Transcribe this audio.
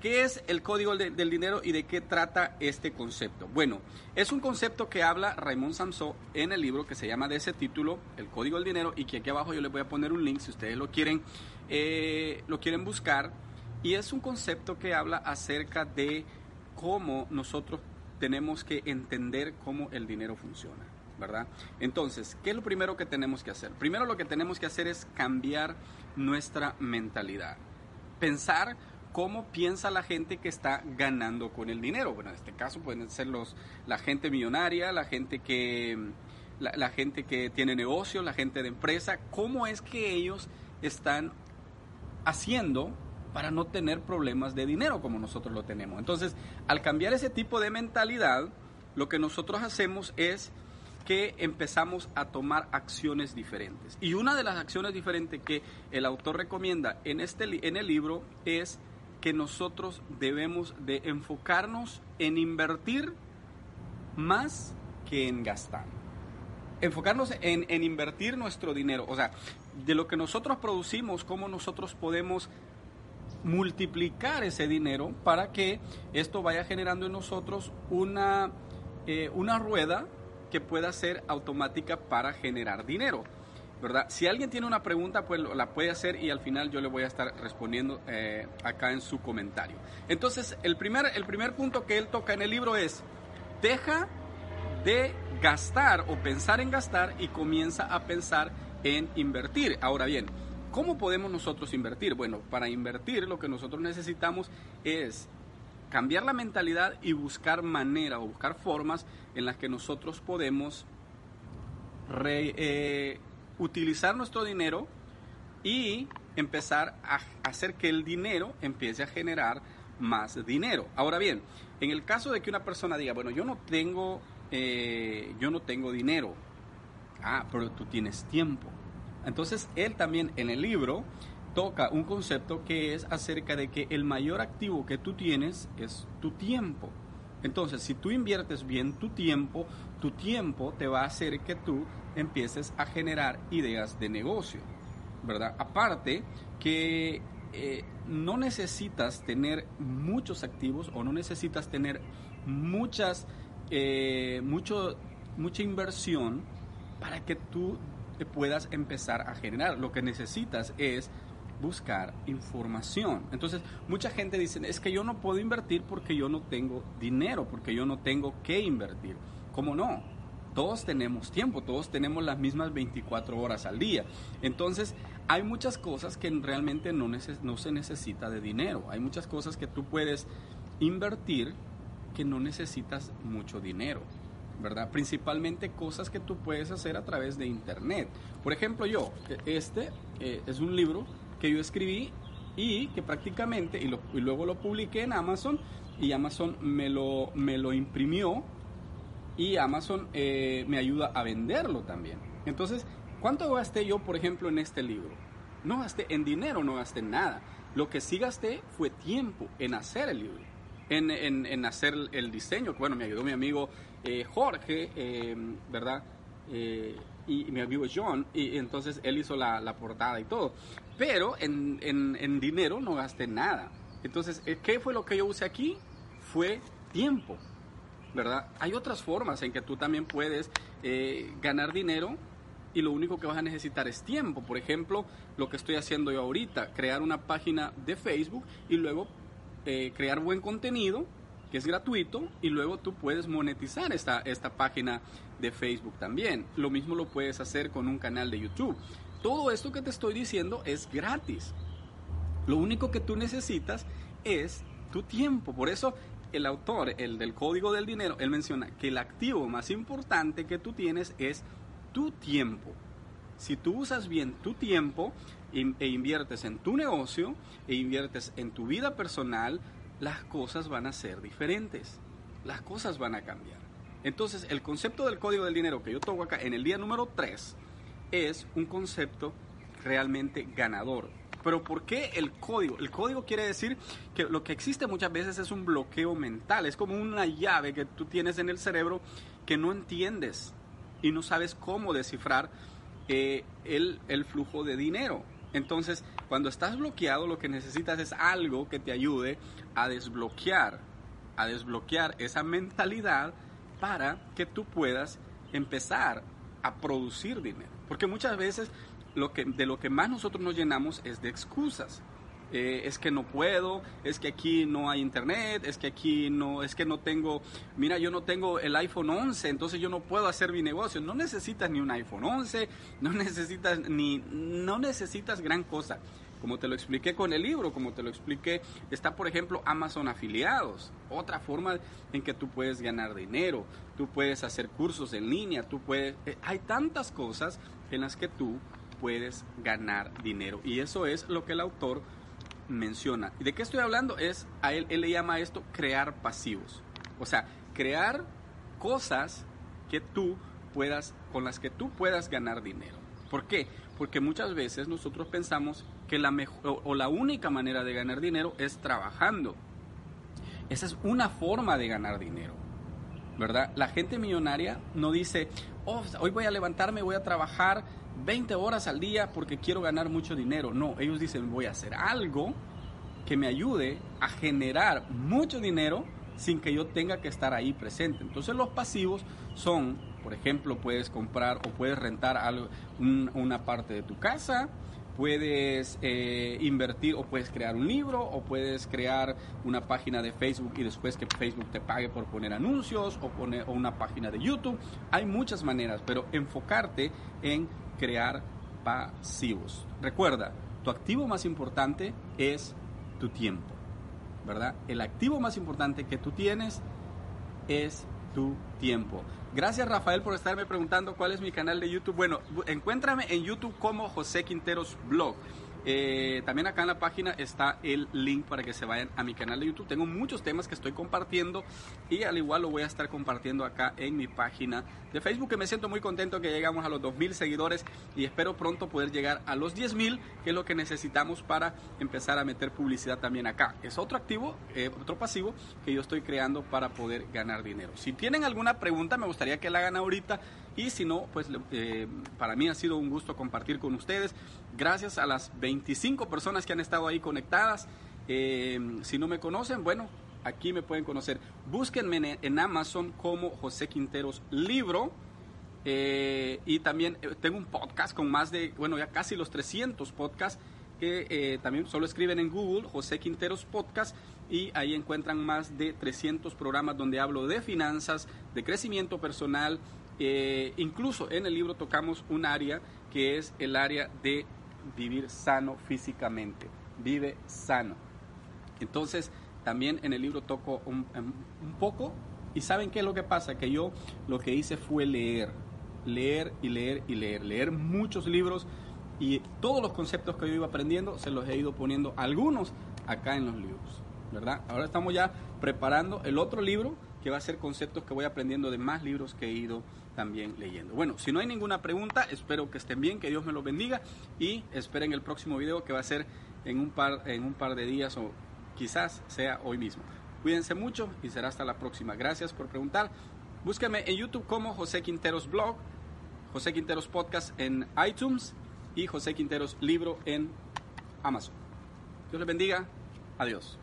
¿Qué es el código del dinero y de qué trata este concepto? Bueno, es un concepto que habla Raymond Samson en el libro que se llama de ese título, El código del dinero, y que aquí abajo yo les voy a poner un link si ustedes lo quieren, eh, lo quieren buscar. Y es un concepto que habla acerca de cómo nosotros tenemos que entender cómo el dinero funciona, ¿verdad? Entonces, ¿qué es lo primero que tenemos que hacer? Primero lo que tenemos que hacer es cambiar nuestra mentalidad. Pensar cómo piensa la gente que está ganando con el dinero. Bueno, en este caso pueden ser los, la gente millonaria, la gente que, la, gente que tiene negocio, la gente de empresa, cómo es que ellos están haciendo para no tener problemas de dinero como nosotros lo tenemos. Entonces, al cambiar ese tipo de mentalidad, lo que nosotros hacemos es que empezamos a tomar acciones diferentes. Y una de las acciones diferentes que el autor recomienda en, este, en el libro es que nosotros debemos de enfocarnos en invertir más que en gastar. Enfocarnos en, en, invertir nuestro dinero, o sea, de lo que nosotros producimos, cómo nosotros podemos multiplicar ese dinero para que esto vaya generando en nosotros una, eh, una rueda que pueda ser automática para generar dinero. ¿Verdad? Si alguien tiene una pregunta, pues la puede hacer y al final yo le voy a estar respondiendo eh, acá en su comentario. Entonces, el primer, el primer punto que él toca en el libro es, deja de gastar o pensar en gastar y comienza a pensar en invertir. Ahora bien, ¿cómo podemos nosotros invertir? Bueno, para invertir lo que nosotros necesitamos es cambiar la mentalidad y buscar maneras o buscar formas en las que nosotros podemos re, eh, utilizar nuestro dinero y empezar a hacer que el dinero empiece a generar más dinero. Ahora bien, en el caso de que una persona diga, bueno, yo no tengo, eh, yo no tengo dinero, ah, pero tú tienes tiempo. Entonces él también en el libro toca un concepto que es acerca de que el mayor activo que tú tienes es tu tiempo. Entonces, si tú inviertes bien tu tiempo, tu tiempo te va a hacer que tú empieces a generar ideas de negocio, ¿verdad? Aparte que eh, no necesitas tener muchos activos o no necesitas tener muchas, eh, mucho, mucha inversión para que tú puedas empezar a generar. Lo que necesitas es buscar información. Entonces, mucha gente dice, es que yo no puedo invertir porque yo no tengo dinero, porque yo no tengo que invertir. ¿Cómo no? Todos tenemos tiempo, todos tenemos las mismas 24 horas al día. Entonces, hay muchas cosas que realmente no, se necesita de dinero. Hay muchas cosas que tú puedes invertir que no necesitas mucho dinero. ¿verdad? Principalmente cosas que tú puedes hacer a través de internet. Por ejemplo, yo, este eh, es un libro que yo escribí y que prácticamente, y, luego lo publiqué en Amazon, y Amazon me lo, me lo imprimió, y Amazon eh, me ayuda a venderlo también. Entonces, ¿cuánto gasté yo, por ejemplo, en este libro? No gasté en dinero, no gasté en nada. Lo que sí gasté fue tiempo en hacer el libro, en, en, hacer el diseño. Bueno, me ayudó mi amigo eh, Jorge, eh, ¿verdad? y, mi amigo John, y, entonces él hizo la, la, portada y todo. Pero en, en, dinero no gasté nada. Entonces, eh, ¿qué fue lo que yo usé aquí? Fue tiempo, ¿verdad? Hay otras formas en que tú también puedes eh, ganar dinero y lo único que vas a necesitar es tiempo. Por ejemplo, lo que estoy haciendo yo ahorita, crear una página de Facebook y luego eh, crear buen contenido que es gratuito y luego tú puedes monetizar esta, esta página de Facebook también. Lo mismo lo puedes hacer con un canal de YouTube. Todo esto que te estoy diciendo es gratis. Lo único que tú necesitas es tu tiempo. Por eso el autor, el del código del dinero, él menciona que el activo más importante que tú tienes es tu tiempo. Si tú usas bien tu tiempo e inviertes en tu negocio e inviertes en tu vida personal, las cosas van a ser diferentes. Las cosas van a cambiar. Entonces, el concepto del código del dinero que yo toco acá en el día número 3 es un concepto realmente ganador. Pero ¿por qué el código? El código quiere decir que lo que existe muchas veces es un bloqueo mental, es como una llave que tú tienes en el cerebro que no entiendes y no sabes cómo descifrar eh, el, el flujo de dinero. Entonces, Cuando estás bloqueado, lo que necesitas es algo que te ayude a desbloquear, a desbloquear esa mentalidad para que tú puedas empezar a producir dinero. Porque muchas veces lo que, de lo que más nosotros nos llenamos es de excusas. Eh, es que no puedo, es que aquí no hay internet, es que aquí no, es que no tengo, mira, yo no tengo el iPhone 11, entonces yo no puedo hacer mi negocio. No necesitas ni un iPhone 11, no necesitas ni, no necesitas gran cosa. Como te lo expliqué con el libro, como te lo expliqué, está por ejemplo Amazon afiliados, otra forma en que tú puedes ganar dinero, tú puedes hacer cursos en línea, tú puedes, eh, hay tantas cosas en las que tú puedes ganar dinero y eso es lo que el autor menciona. ¿Y de qué estoy hablando? Es, a él, él le llama esto crear pasivos. O sea, crear cosas que tú puedas, con las que tú puedas ganar dinero. ¿Por qué? Porque muchas veces nosotros pensamos que la mejor o la única manera de ganar dinero es trabajando. Esa es una forma de ganar dinero. ¿Verdad? La gente millonaria no dice, oh, hoy voy a levantarme, voy a trabajar 20 horas al día porque quiero ganar mucho dinero. No, ellos dicen voy a hacer algo que me ayude a generar mucho dinero sin que yo tenga que estar ahí presente. Entonces los pasivos son, por ejemplo, puedes comprar o puedes rentar algo, una parte de tu casa, puedes eh, invertir o puedes crear un libro o puedes crear una página de Facebook y después que Facebook te pague por poner anuncios o, poner, o una página de YouTube. Hay muchas maneras, pero enfocarte en crear pasivos. Recuerda, tu activo más importante es tu tiempo, ¿verdad? El activo más importante que tú tienes es tu tiempo. Gracias Rafael por estarme preguntando cuál es mi canal de YouTube. Bueno, encuéntrame en YouTube como José Quinteros Blog. Eh, también acá en la página está el link para que se vayan a mi canal de YouTube. Tengo muchos temas que estoy compartiendo y al igual lo voy a estar compartiendo acá en mi página de Facebook, que me siento muy contento que llegamos a los 2.000 seguidores y espero pronto poder llegar a los 10.000, que es lo que necesitamos para empezar a meter publicidad también acá. Es otro activo, eh, otro pasivo que yo estoy creando para poder ganar dinero. Si tienen alguna pregunta, me gustaría que la hagan ahorita y si no, pues eh, para mí ha sido un gusto compartir con ustedes. Gracias a las 25 personas que han estado ahí conectadas. Eh, si no me conocen, bueno, aquí me pueden conocer. Búsquenme en, Amazon como José Quinteros Libro. Eh, y también tengo un podcast con más de, bueno, ya casi los 300 podcasts que también solo escriben en Google José Quinteros Podcast y ahí encuentran más de 300 programas donde hablo de finanzas, de crecimiento personal, eh, incluso en el libro tocamos un área que es el área de vivir sano físicamente. Vive sano. Entonces, también en el libro toco un, un, poco. ¿Y saben qué es lo que pasa? Que yo lo que hice fue leer. Leer y leer y leer. Leer muchos libros. Y todos los conceptos que yo iba aprendiendo se los he ido poniendo algunos acá en los libros. ¿Verdad? Ahora estamos ya preparando el otro libro que va a ser conceptos que voy aprendiendo de más libros que he ido también leyendo. Bueno, si no hay ninguna pregunta, espero que estén bien, que Dios me los bendiga y esperen el próximo video que va a ser en un par, en un par de días o quizás sea hoy mismo. Cuídense mucho y será hasta la próxima. Gracias por preguntar. Búsquenme en YouTube como José Quinteros Blog, José Quinteros Podcast en iTunes y José Quinteros Libro en Amazon. Dios les bendiga. Adiós.